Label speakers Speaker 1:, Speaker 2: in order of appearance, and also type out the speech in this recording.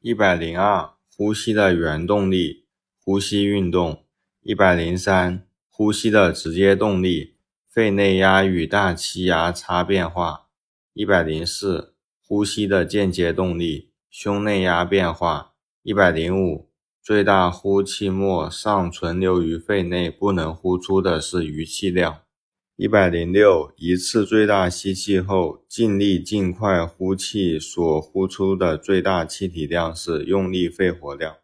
Speaker 1: 一百零二，呼吸的原动力，呼吸运动。一百零三，呼吸的直接动力，肺内压与大气压差变化。一百零四，呼吸的间接动力，胸内压变化。一百零五，最大呼气末尚存留于肺内不能呼出的是余气量。一百零六，一次最大吸气后，尽力尽快呼气所呼出的最大气体量是用力肺活量。